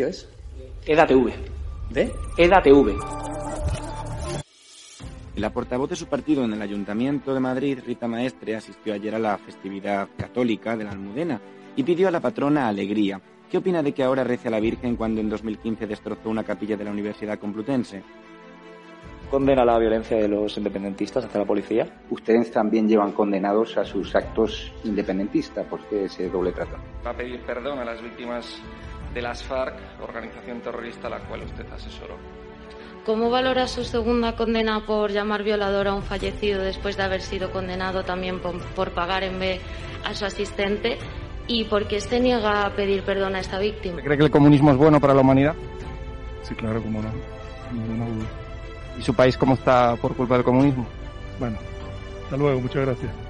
medio es? EDATV. ¿De? EDATV. La portavoz de su partido en el Ayuntamiento de Madrid, Rita Maestre, asistió ayer a la festividad católica de la Almudena y pidió a la patrona alegría. ¿Qué opina de que ahora rece a la Virgen cuando en 2015 destrozó una capilla de la Universidad Complutense? condena la violencia de los independentistas hacia la policía. Ustedes también llevan condenados a sus actos independentistas. ¿Por qué ese doble trato? Va a pedir perdón a las víctimas de las FARC, organización terrorista a la cual usted asesoró. ¿Cómo valora su segunda condena por llamar violador a un fallecido después de haber sido condenado también por, pagar en B a su asistente? ¿Y por qué se niega a pedir perdón a esta víctima? ¿Cree que el comunismo es bueno para la humanidad? Sí, claro, cómo no. ¿Y su país cómo está por culpa del comunismo? Bueno, hasta luego, muchas gracias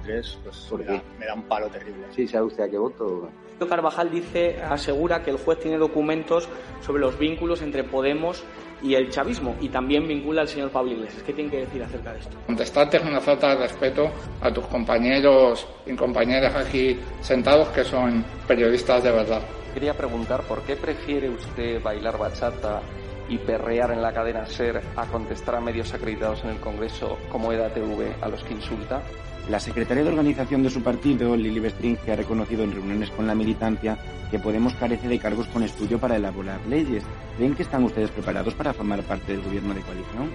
50 pues me da, un palo terrible. Sí, ¿sabe usted a qué voto? Carvajal dice, asegura que el juez tiene documentos sobre los vínculos entre Podemos y el chavismo y también vincula al señor Pablo Iglesias. ¿Qué tiene que decir acerca de esto? Contestarte es una falta de respeto a tus compañeros y compañeras aquí sentados que son periodistas de verdad. Quería preguntar por qué prefiere usted bailar bachata y perrear en la cadena SER a contestar a medios acreditados en el Congreso como EDATV a los que insulta. La secretaria de organización de su partido, Lili Bestring, que ha reconocido en reuniones con la militancia que Podemos carece de cargos con estudio para elaborar leyes. ¿Creen que están ustedes preparados para formar parte del gobierno de coalición?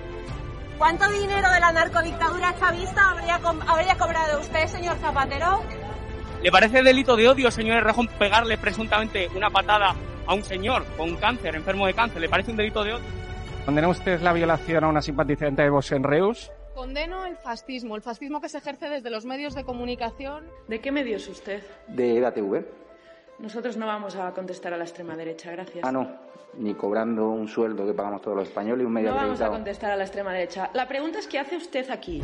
¿Cuánto dinero de la narcodictadura chavista habría, habría cobrado usted, señor Zapatero? ¿Le parece delito de odio, señor Rejón, pegarle presuntamente una patada a un señor con cáncer, enfermo de cáncer? ¿Le parece un delito de odio? ¿Condena usted la violación a una simpatizante de Vox en Reus? Condeno el fascismo, el fascismo que se ejerce desde los medios de comunicación. ¿De qué medio es usted? De EDATV. Nosotros no vamos a contestar a la extrema derecha, gracias. Ah, no, ni cobrando un sueldo que pagamos todos los españoles y un medio No vamos a contestar a la extrema derecha. La pregunta es, ¿qué hace usted aquí?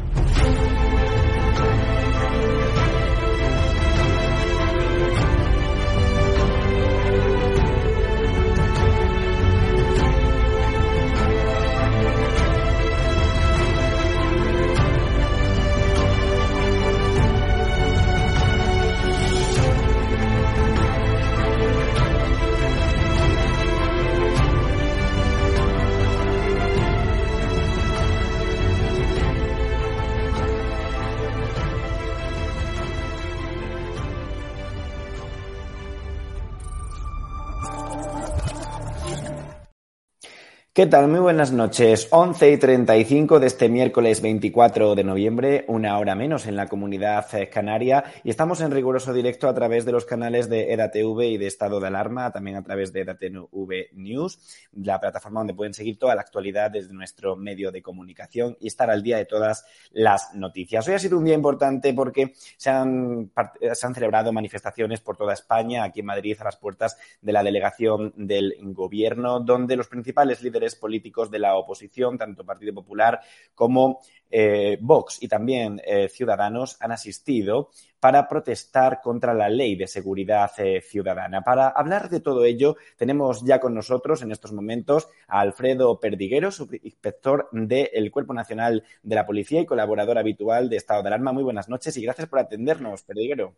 ¿Qué tal? Muy buenas noches. 11 y 35 de este miércoles 24 de noviembre, una hora menos en la comunidad canaria, y estamos en riguroso directo a través de los canales de EDATV y de Estado de Alarma, también a través de EDATV News, la plataforma donde pueden seguir toda la actualidad desde nuestro medio de comunicación y estar al día de todas las noticias. Hoy ha sido un día importante porque se han, se han celebrado manifestaciones por toda España, aquí en Madrid, a las puertas de la delegación del gobierno, donde los principales líderes políticos de la oposición, tanto Partido Popular como eh, Vox y también eh, Ciudadanos, han asistido para protestar contra la ley de seguridad eh, ciudadana. Para hablar de todo ello, tenemos ya con nosotros en estos momentos a Alfredo Perdiguero, subinspector del Cuerpo Nacional de la Policía y colaborador habitual de Estado de Alarma. Muy buenas noches y gracias por atendernos, Perdiguero.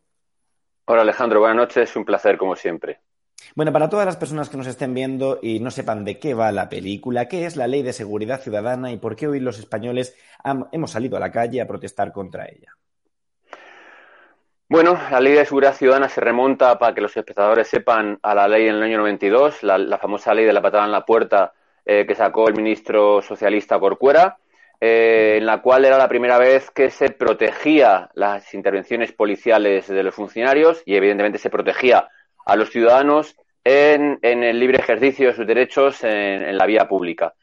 Hola Alejandro, buenas noches, un placer como siempre. Bueno, para todas las personas que nos estén viendo y no sepan de qué va la película, qué es la Ley de Seguridad Ciudadana y por qué hoy los españoles hemos salido a la calle a protestar contra ella. Bueno, la ley de seguridad ciudadana se remonta, para que los espectadores sepan, a la ley en el año 92, la, la famosa ley de la patada en la puerta eh, que sacó el ministro socialista Corcuera, eh, en la cual era la primera vez que se protegía las intervenciones policiales de los funcionarios y, evidentemente, se protegía a los ciudadanos en, el libre ejercicio de sus derechos en, en, la vía pública.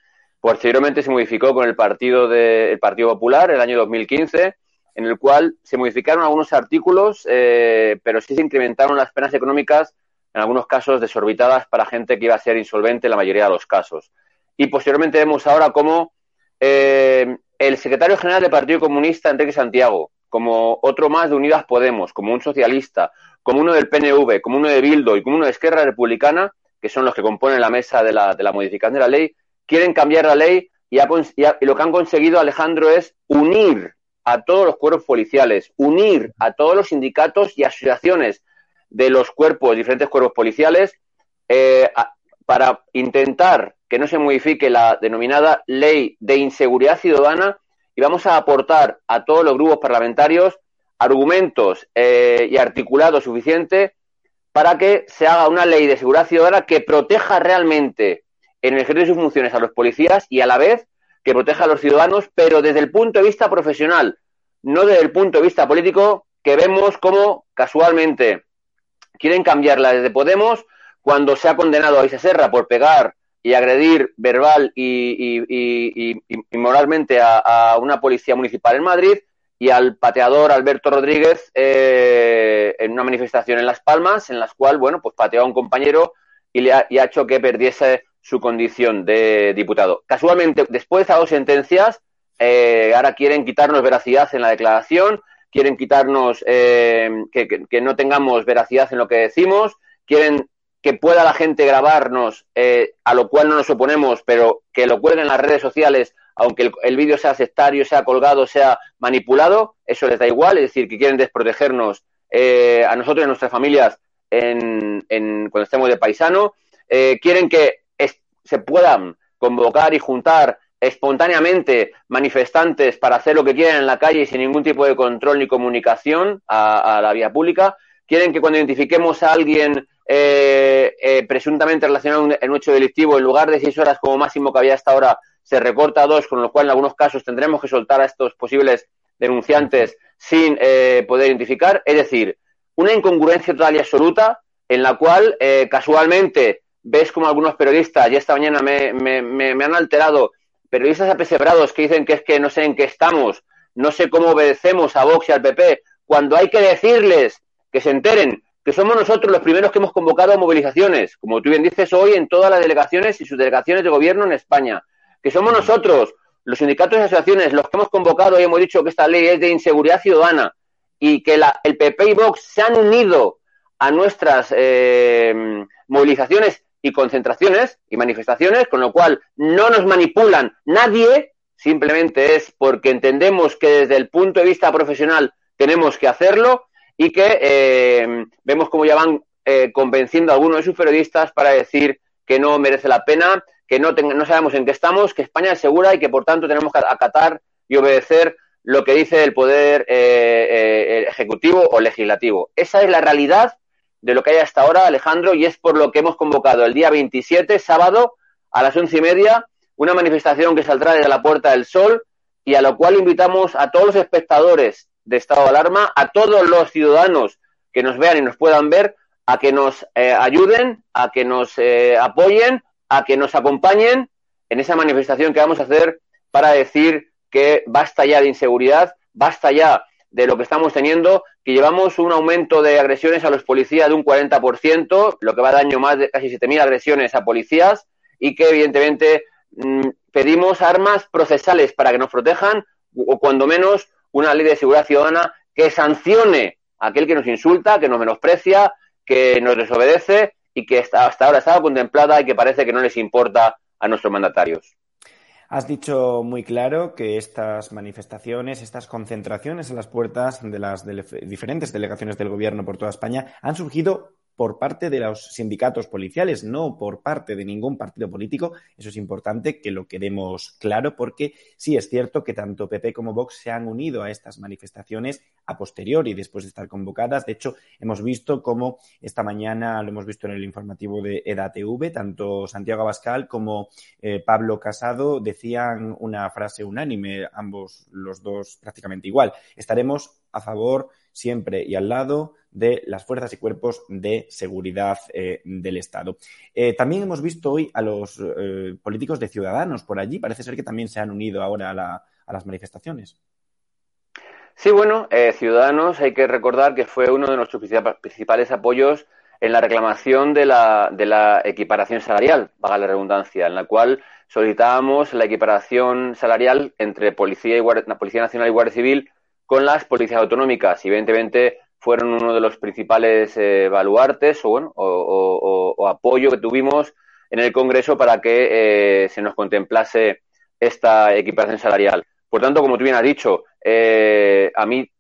Posteriormente se modificó con el Partido, de, el Partido Popular el año 2015 en el cual se modificaron algunos artículos, eh, pero sí se incrementaron las penas económicas, en algunos casos desorbitadas, para gente que iba a ser insolvente en la mayoría de los casos. Y posteriormente vemos ahora cómo eh, el secretario general del Partido Comunista, Enrique Santiago, como otro más de Unidas Podemos, como un socialista, como uno del PNV, como uno de Bildo y como uno de Esquerra Republicana, que son los que componen la mesa de la, de la modificación de la ley, quieren cambiar la ley y, ha, y, lo que han conseguido, Alejandro, es unir a todos los cuerpos policiales, unir a todos los sindicatos y asociaciones de los cuerpos, diferentes cuerpos policiales, eh, para intentar que no se modifique la denominada ley de inseguridad ciudadana y vamos a aportar a todos los grupos parlamentarios argumentos eh, y articulado suficiente para que se haga una ley de seguridad ciudadana que proteja realmente en el ejercicio de sus funciones a los policías y a la vez que proteja a los ciudadanos, pero desde el punto de vista profesional, no desde el punto de vista político, que vemos como casualmente quieren cambiarla desde Podemos cuando se ha condenado a Isa Serra por pegar y agredir verbal y, y, y, y moralmente a, una policía municipal en Madrid y al pateador Alberto Rodríguez eh, en una manifestación en Las Palmas, en la cual, bueno, pues pateó a un compañero y le ha, ha hecho que perdiese su condición de diputado. Casualmente, después de dos sentencias, eh, ahora quieren quitarnos veracidad en la declaración, quieren quitarnos eh, que, que, no tengamos veracidad en lo que decimos, quieren que pueda la gente grabarnos, eh, a lo cual no nos oponemos, pero que lo cuelguen en las redes sociales, aunque el, el vídeo sea sectario, sea colgado, sea manipulado, eso les da igual, es decir, que quieren desprotegernos eh, a nosotros y a nuestras familias en, en, cuando estemos de paisano, quieren que se puedan convocar y juntar espontáneamente manifestantes para hacer lo que quieren en la calle sin ningún tipo de control ni comunicación a la vía pública. Quieren que cuando identifiquemos a alguien eh, eh, presuntamente relacionado en un hecho delictivo, en lugar de seis horas como máximo que había hasta ahora, se recorta a dos, con lo cual en algunos casos tendremos que soltar a estos posibles denunciantes sin eh, poder identificar. Es decir, una incongruencia total y absoluta en la cual eh, casualmente ves como algunos periodistas, y esta mañana me, me, me, me han alterado, periodistas apesebrados que dicen que es que no sé en qué estamos, no sé cómo obedecemos a Vox y al PP, cuando hay que decirles que se enteren que somos nosotros los primeros que hemos convocado a movilizaciones, como tú bien dices hoy, en todas las delegaciones y sus delegaciones de gobierno en España, que somos nosotros, los sindicatos y asociaciones, los que hemos convocado y hemos dicho que esta ley es de inseguridad ciudadana y que la, el PP y Vox se han unido a nuestras eh, movilizaciones y concentraciones y manifestaciones, con lo cual no nos manipulan nadie, simplemente es porque entendemos que desde el punto de vista profesional tenemos que hacerlo y que eh, vemos como ya van eh, convenciendo a algunos de sus periodistas para decir que no merece la pena, que no, no sabemos en qué estamos, que España es segura y que por tanto tenemos que acatar y obedecer lo que dice el poder eh, ejecutivo o legislativo. Esa es la realidad de lo que hay hasta ahora, Alejandro, y es por lo que hemos convocado el día 27, sábado, a las once y media, una manifestación que saldrá desde la Puerta del Sol y a lo cual invitamos a todos los espectadores de estado de alarma, a todos los ciudadanos que nos vean y nos puedan ver, a que nos eh, ayuden, a que nos eh, apoyen, a que nos acompañen en esa manifestación que vamos a hacer para decir que basta ya de inseguridad, basta ya de lo que estamos teniendo, que llevamos un aumento de agresiones a los policías de un 40%, lo que va a daño más de casi 7.000 agresiones a policías, y que evidentemente mmm, pedimos armas procesales para que nos protejan, o cuando menos una ley de seguridad ciudadana que sancione a aquel que nos insulta, que nos menosprecia, que nos desobedece y que hasta ahora estaba contemplada y que parece que no les importa a nuestros mandatarios. Has dicho muy claro que estas manifestaciones, estas concentraciones en las puertas de las diferentes delegaciones del gobierno por toda España han surgido por parte de los sindicatos policiales, no por parte de ningún partido político. Eso es importante que lo quedemos claro porque sí es cierto que tanto PP como Vox se han unido a estas manifestaciones a posteriori, después de estar convocadas. De hecho, hemos visto cómo esta mañana, lo hemos visto en el informativo de EDATV, tanto Santiago Abascal como eh, Pablo Casado decían una frase unánime, ambos los dos prácticamente igual. Estaremos a favor siempre y al lado de las fuerzas y cuerpos de seguridad eh, del Estado. Eh, también hemos visto hoy a los eh, políticos de Ciudadanos por allí. Parece ser que también se han unido ahora a, la, a las manifestaciones. Sí, bueno, Ciudadanos hay que recordar que fue uno de nuestros principales apoyos en la reclamación de la, equiparación salarial, vaga la redundancia, en la cual solicitábamos la equiparación salarial entre Policía, y la Policía Nacional y Guardia Civil con las policías autonómicas. Y evidentemente fueron uno de los principales eh, baluartes o, bueno, o, apoyo que tuvimos en el Congreso para que eh, se nos contemplase esta equiparación salarial. Por tanto, como tú bien has dicho, eh, a mí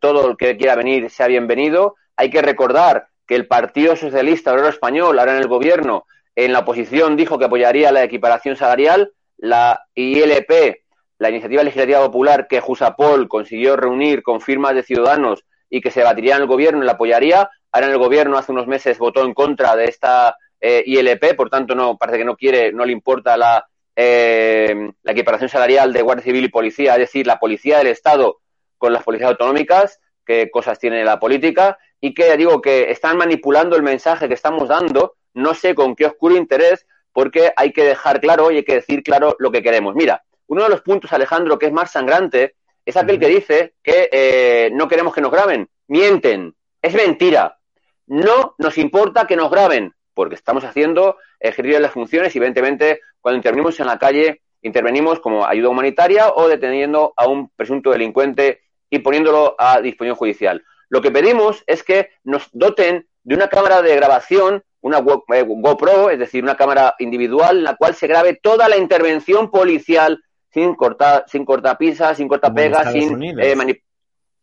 todo el que quiera venir sea bienvenido. Hay que recordar que el Partido Socialista Obrero Español, ahora en el gobierno, en la oposición dijo que apoyaría la equiparación salarial. La ILP, la Iniciativa Legislativa Popular que Jusapol consiguió reunir con firmas de ciudadanos y que se batiría en el gobierno y la apoyaría. Ahora en el gobierno hace unos meses votó en contra de esta eh, ILP, por tanto no parece que no quiere, no le importa la, eh, la equiparación salarial de Guardia Civil y Policía, es decir, la Policía del Estado con las policías autonómicas, qué cosas tiene la política, y que digo que están manipulando el mensaje que estamos dando, no sé con qué oscuro interés, porque hay que dejar claro y hay que decir claro lo que queremos. Mira, uno de los puntos, Alejandro, que es más sangrante, es aquel que dice que eh, no queremos que nos graben. Mienten, es mentira. No nos importa que nos graben, porque estamos haciendo ejercicio de las funciones y evidentemente cuando intervenimos en la calle intervenimos como ayuda humanitaria o deteniendo a un presunto delincuente y poniéndolo a disposición judicial. Lo que pedimos es que nos doten de una cámara de grabación, una eh, GoPro, es decir, una cámara individual en la cual se grabe toda la intervención policial sin cortar, sin cortapisas, sin cortapegas, sin eh,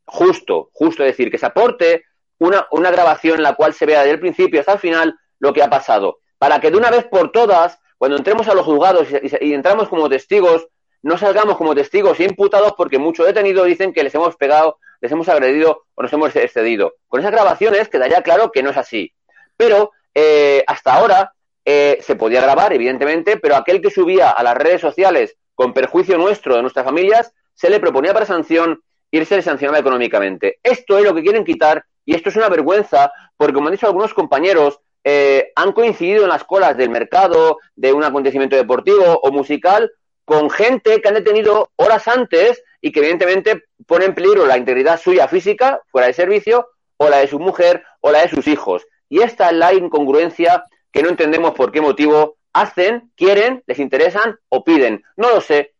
justo, justo decir, que se aporte una, una grabación en la cual se vea desde el principio hasta el final lo que ha pasado, para que de una vez por todas, cuando entremos a los juzgados y, entramos como testigos, no salgamos como testigos e imputados porque muchos detenidos dicen que les hemos pegado, les hemos agredido o nos hemos excedido. Con esas grabaciones quedaría claro que no es así. Pero eh, hasta ahora eh, se podía grabar, evidentemente, pero aquel que subía a las redes sociales con perjuicio nuestro, de nuestras familias, se le proponía para sanción irse le sancionaba económicamente. Esto es lo que quieren quitar y esto es una vergüenza porque, como han dicho algunos compañeros, eh, han coincidido en las colas del mercado, de un acontecimiento deportivo o musical, con gente que han detenido horas antes y que evidentemente pone en peligro la integridad suya física, fuera de servicio, o la de su mujer o la de sus hijos. Y esta es la incongruencia que no entendemos por qué motivo hacen, quieren, les interesan o piden. No lo sé.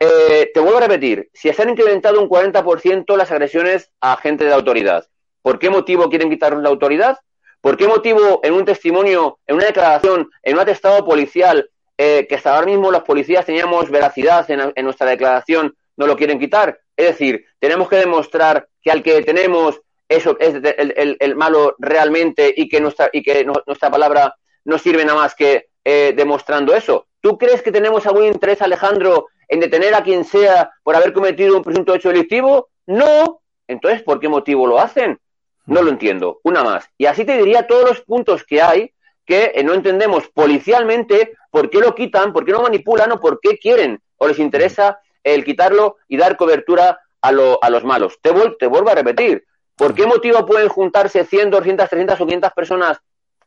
Eh, te vuelvo a repetir, si se han incrementado un 40% las agresiones a gente de autoridad, ¿por qué motivo quieren quitarnos la autoridad? ¿Por qué motivo en un testimonio, en una declaración, en un atestado policial, eh, que hasta ahora mismo los policías teníamos veracidad en, nuestra declaración, no lo quieren quitar? Es decir, tenemos que demostrar que al que tenemos eso es el, malo realmente y que nuestra, y que nuestra palabra no sirve nada más que eh, demostrando eso. ¿Tú crees que tenemos algún interés, Alejandro, en detener a quien sea por haber cometido un presunto hecho delictivo? No. Entonces, ¿por qué motivo lo hacen? No lo entiendo. Una más. Y así te diría todos los puntos que hay que eh, no entendemos policialmente por qué lo quitan, por qué lo manipulan o por qué quieren o les interesa el quitarlo y dar cobertura a, a los malos. Te, te vuelvo a repetir. ¿Por qué motivo pueden juntarse 100, 200, 300 o 500 personas,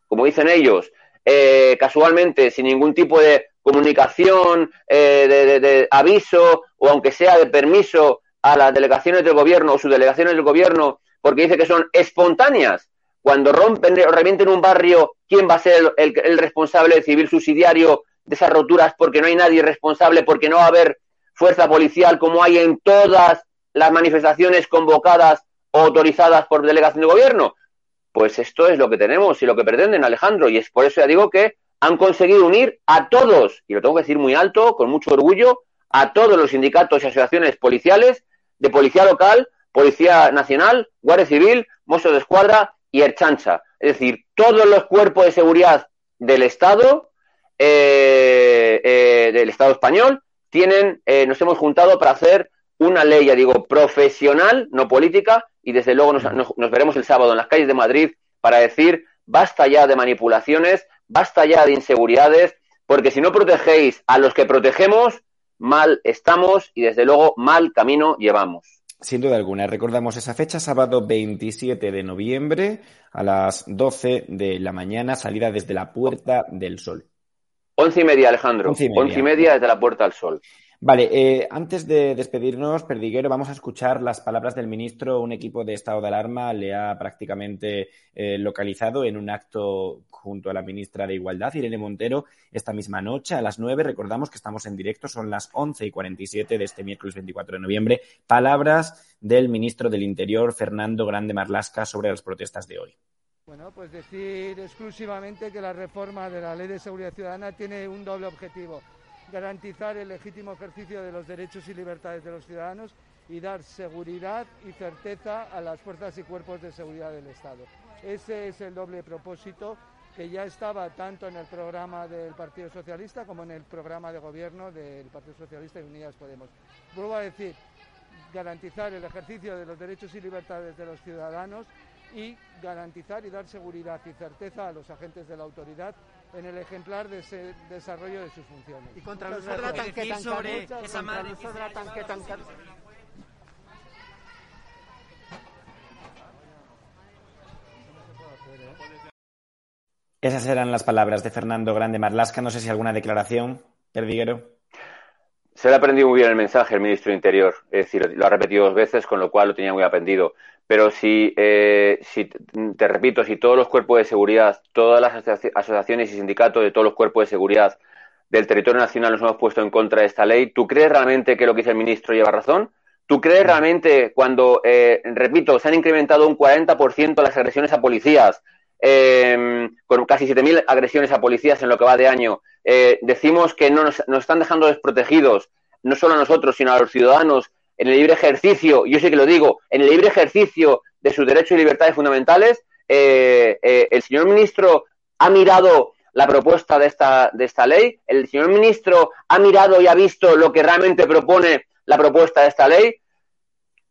como dicen ellos, eh, casualmente, sin ningún tipo de comunicación, eh, de, aviso o aunque sea de permiso a las delegaciones del gobierno o subdelegaciones del gobierno, porque dice que son espontáneas. Cuando rompen o revienten un barrio, ¿quién va a ser el, responsable civil subsidiario de esas roturas? Porque no hay nadie responsable, porque no va a haber fuerza policial como hay en todas las manifestaciones convocadas o autorizadas por delegación de gobierno. Pues esto es lo que tenemos y lo que pretenden, Alejandro, y es por eso ya digo que han conseguido unir a todos, y lo tengo que decir muy alto, con mucho orgullo, a todos los sindicatos y asociaciones policiales, de policía local, policía nacional, guardia civil, mozos de escuadra y Erchancha. Es decir, todos los cuerpos de seguridad del Estado, eh, eh, del Estado español, tienen, eh, nos hemos juntado para hacer una ley, ya digo, profesional, no política, y desde luego nos, nos veremos el sábado en las calles de Madrid para decir basta ya de manipulaciones, basta ya de inseguridades, porque si no protegéis a los que protegemos, mal estamos y desde luego mal camino llevamos. Sin duda alguna, recordamos esa fecha, sábado 27 de noviembre a las 12 de la mañana, salida desde la Puerta del Sol. Once y media, Alejandro. Once y media, Once y media desde la Puerta del Sol. Vale, eh, antes de despedirnos, Perdiguero, vamos a escuchar las palabras del ministro. Un equipo de estado de alarma le ha prácticamente eh, localizado en un acto junto a la ministra de Igualdad, Irene Montero, esta misma noche a las nueve. Recordamos que estamos en directo, son las once y cuarenta y siete de este miércoles 24 de noviembre. Palabras del ministro del Interior, Fernando Grande Marlasca, sobre las protestas de hoy. Bueno, pues decir exclusivamente que la reforma de la Ley de Seguridad Ciudadana tiene un doble objetivo garantizar el legítimo ejercicio de los derechos y libertades de los ciudadanos y dar seguridad y certeza a las fuerzas y cuerpos de seguridad del Estado. Ese es el doble propósito que ya estaba tanto en el programa del Partido Socialista como en el programa de gobierno del Partido Socialista y Unidas Podemos. Vuelvo a decir, garantizar el ejercicio de los derechos y libertades de los ciudadanos y garantizar y dar seguridad y certeza a los agentes de la autoridad en el ejemplar de ese desarrollo de sus funciones. Y contra de la tanqueta sobre esa madre tanqueta Esas eran las palabras de Fernando Grande Marlasca. No sé si alguna declaración, Perdiguero. Se le ha aprendido muy bien el mensaje el ministro de Interior, es decir, lo ha repetido dos veces, con lo cual lo tenía muy aprendido. Pero si, eh, si te repito, si todos los cuerpos de seguridad, todas las asociaciones y sindicatos de todos los cuerpos de seguridad del territorio nacional nos hemos puesto en contra de esta ley, ¿tú crees realmente que lo que dice el ministro lleva razón? ¿Tú crees realmente cuando, eh, repito, se han incrementado un 40% las agresiones a policías, eh, con casi 7.000 agresiones a policías en lo que va de año, eh, decimos que no nos, nos, están dejando desprotegidos, no solo a nosotros, sino a los ciudadanos, en el libre ejercicio, yo sé que lo digo, en el libre ejercicio de sus derechos y libertades fundamentales, eh, eh, el señor ministro ha mirado la propuesta de esta, de esta ley, el señor ministro ha mirado y ha visto lo que realmente propone la propuesta de esta ley.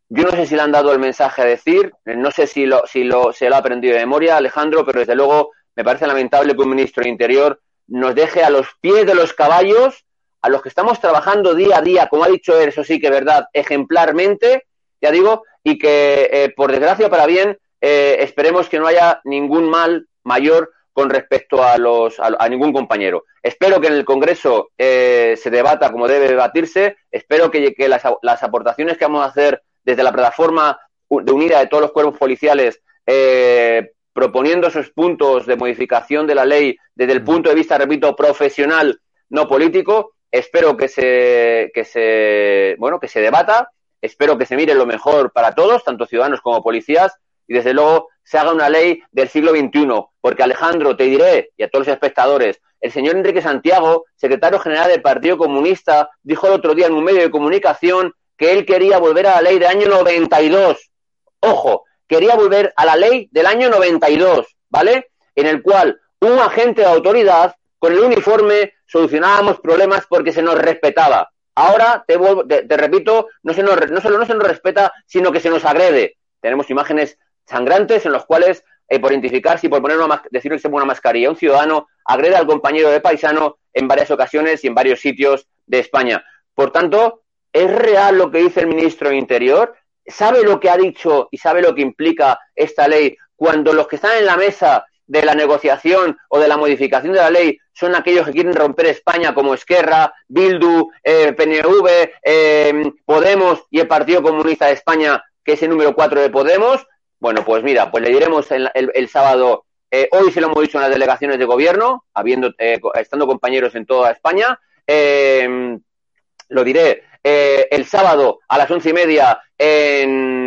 Yo no sé si le han dado el mensaje a decir, no sé si, lo, si lo, se lo ha aprendido de memoria, Alejandro, pero desde luego me parece lamentable que un ministro de Interior nos deje a los pies de los caballos a los que estamos trabajando día a día, como ha dicho él, eso sí que es verdad, ejemplarmente, ya digo, y que eh, por desgracia para bien, eh, esperemos que no haya ningún mal mayor con respecto a los a, a ningún compañero. Espero que en el Congreso eh, se debata como debe debatirse. Espero que, que las, las, aportaciones que vamos a hacer desde la plataforma de unida de todos los cuerpos policiales, eh, proponiendo esos puntos de modificación de la ley desde el punto de vista, repito, profesional, no político, espero que se, que se, bueno, que se debata, espero que se mire lo mejor para todos, tanto ciudadanos como policías, y desde luego se haga una ley del siglo XXI, porque Alejandro, te diré, y a todos los espectadores, el señor Enrique Santiago, secretario general del Partido Comunista, dijo el otro día en un medio de comunicación que él quería volver a la ley del año 92. Ojo, quería volver a la ley del año 92, ¿vale? En el cual un agente de autoridad con el uniforme solucionábamos problemas porque se nos respetaba. Ahora, te, te, repito, no, se nos, no solo no se nos respeta, sino que se nos agrede. Tenemos imágenes sangrantes en los cuales, eh, por identificarse y por poner una, decir que se pone una mascarilla, un ciudadano agrede al compañero de paisano en varias ocasiones y en varios sitios de España. Por tanto, ¿es real lo que dice el ministro de Interior? ¿Sabe lo que ha dicho y sabe lo que implica esta ley cuando los que están en la mesa de la negociación o de la modificación de la ley son aquellos que quieren romper España como Esquerra, Bildu, eh, PNV, eh, Podemos y el Partido Comunista de España, que es el número cuatro de Podemos. Bueno, pues mira, pues le diremos el, el, el sábado, eh, hoy se lo hemos dicho en las delegaciones de gobierno, habiendo, eh, estando compañeros en toda España, eh, lo diré el sábado a las once y media en,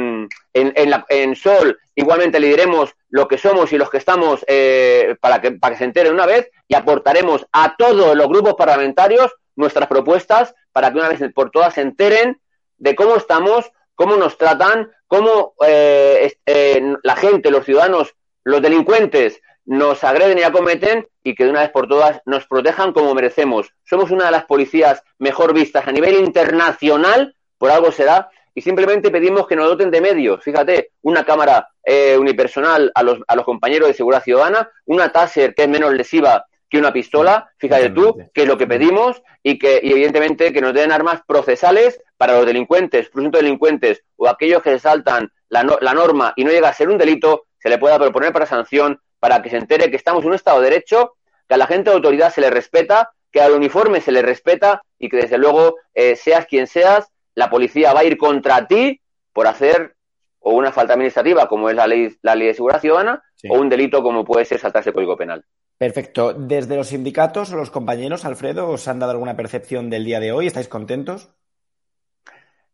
en, la, en Sol, igualmente le diremos lo que somos y los que estamos eh, para, que, para que se enteren una vez y aportaremos a todos los grupos parlamentarios nuestras propuestas para que una vez por todas se enteren de cómo estamos, cómo nos tratan, cómo eh, eh, la gente, los ciudadanos los delincuentes nos agreden y acometen y que de una vez por todas nos protejan como merecemos. Somos una de las policías mejor vistas a nivel internacional, por algo será, y simplemente pedimos que nos doten de medios. Fíjate, una cámara eh, unipersonal a los, a los compañeros de seguridad ciudadana, una Taser que es menos lesiva que una pistola, fíjate tú, que es lo que pedimos, y que y evidentemente que nos den armas procesales para los delincuentes, presuntos delincuentes o aquellos que saltan la, la norma y no llega a ser un delito, se le pueda proponer para sanción para que se entere que estamos en un Estado de Derecho, que a la gente de autoridad se le respeta, que al uniforme se le respeta y que desde luego, eh, seas quien seas, la policía va a ir contra ti por hacer o una falta administrativa como es la ley, la ley de seguridad ciudadana o un delito como puede ser saltarse el Código Penal. Perfecto. Desde los sindicatos o los compañeros, Alfredo, ¿os han dado alguna percepción del día de hoy? ¿Estáis contentos?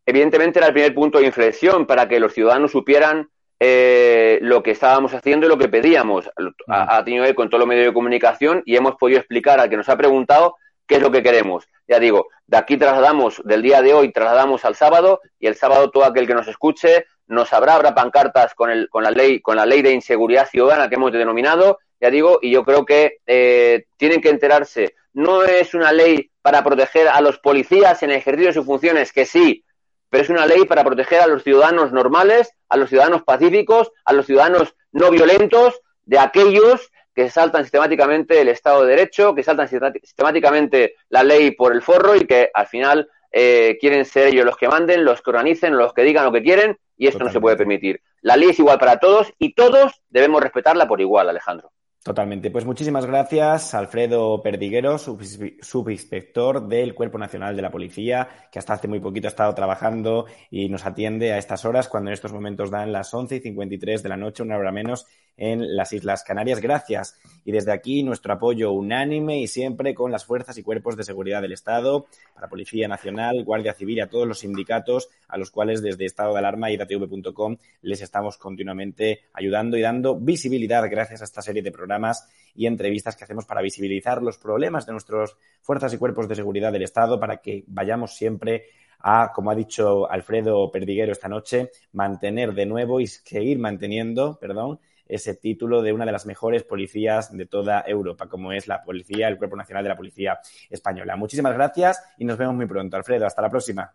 Evidentemente era el primer punto de inflexión para que los ciudadanos supieran eh, lo que estábamos haciendo y lo que pedíamos. Ha, ha tenido que ver con todos los medios de comunicación y hemos podido explicar al que nos ha preguntado qué es lo que queremos. Ya digo, de aquí trasladamos, del día de hoy trasladamos al sábado y el sábado todo aquel que nos escuche nos habrá, habrá pancartas con, el, con, la ley, con la ley de inseguridad ciudadana que hemos denominado, ya digo, y yo creo que eh, tienen que enterarse. No es una ley para proteger a los policías en el ejercicio de sus funciones, que sí, pero es una ley para proteger a los ciudadanos normales, a los ciudadanos pacíficos, a los ciudadanos no violentos, de aquellos que saltan sistemáticamente el Estado de Derecho, que saltan sistemáticamente la ley por el forro y que al final eh, quieren ser ellos los que manden, los que organicen, los que digan lo que quieren y esto no se puede permitir. La ley es igual para todos y todos debemos respetarla por igual, Alejandro. Totalmente. Pues muchísimas gracias, Alfredo Perdiguero, subinspector del Cuerpo Nacional de la Policía, que hasta hace muy poquito ha estado trabajando y nos atiende a estas horas, cuando en estos momentos dan las 11 y 53 de la noche, una hora menos, en las Islas Canarias. Gracias. Y desde aquí nuestro apoyo unánime y siempre con las fuerzas y cuerpos de seguridad del Estado, para Policía Nacional, Guardia Civil y a todos los sindicatos a los cuales desde Estado de Alarma y datv.com les estamos continuamente ayudando y dando visibilidad gracias a esta serie de programas y entrevistas que hacemos para visibilizar los problemas de nuestras fuerzas y cuerpos de seguridad del Estado para que vayamos siempre a, como ha dicho Alfredo Perdiguero esta noche, mantener de nuevo y seguir manteniendo, perdón, ese título de una de las mejores policías de toda Europa, como es la policía, el Cuerpo Nacional de la Policía Española. Muchísimas gracias y nos vemos muy pronto. Alfredo, hasta la próxima.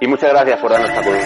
Y muchas gracias por darnos apoyo.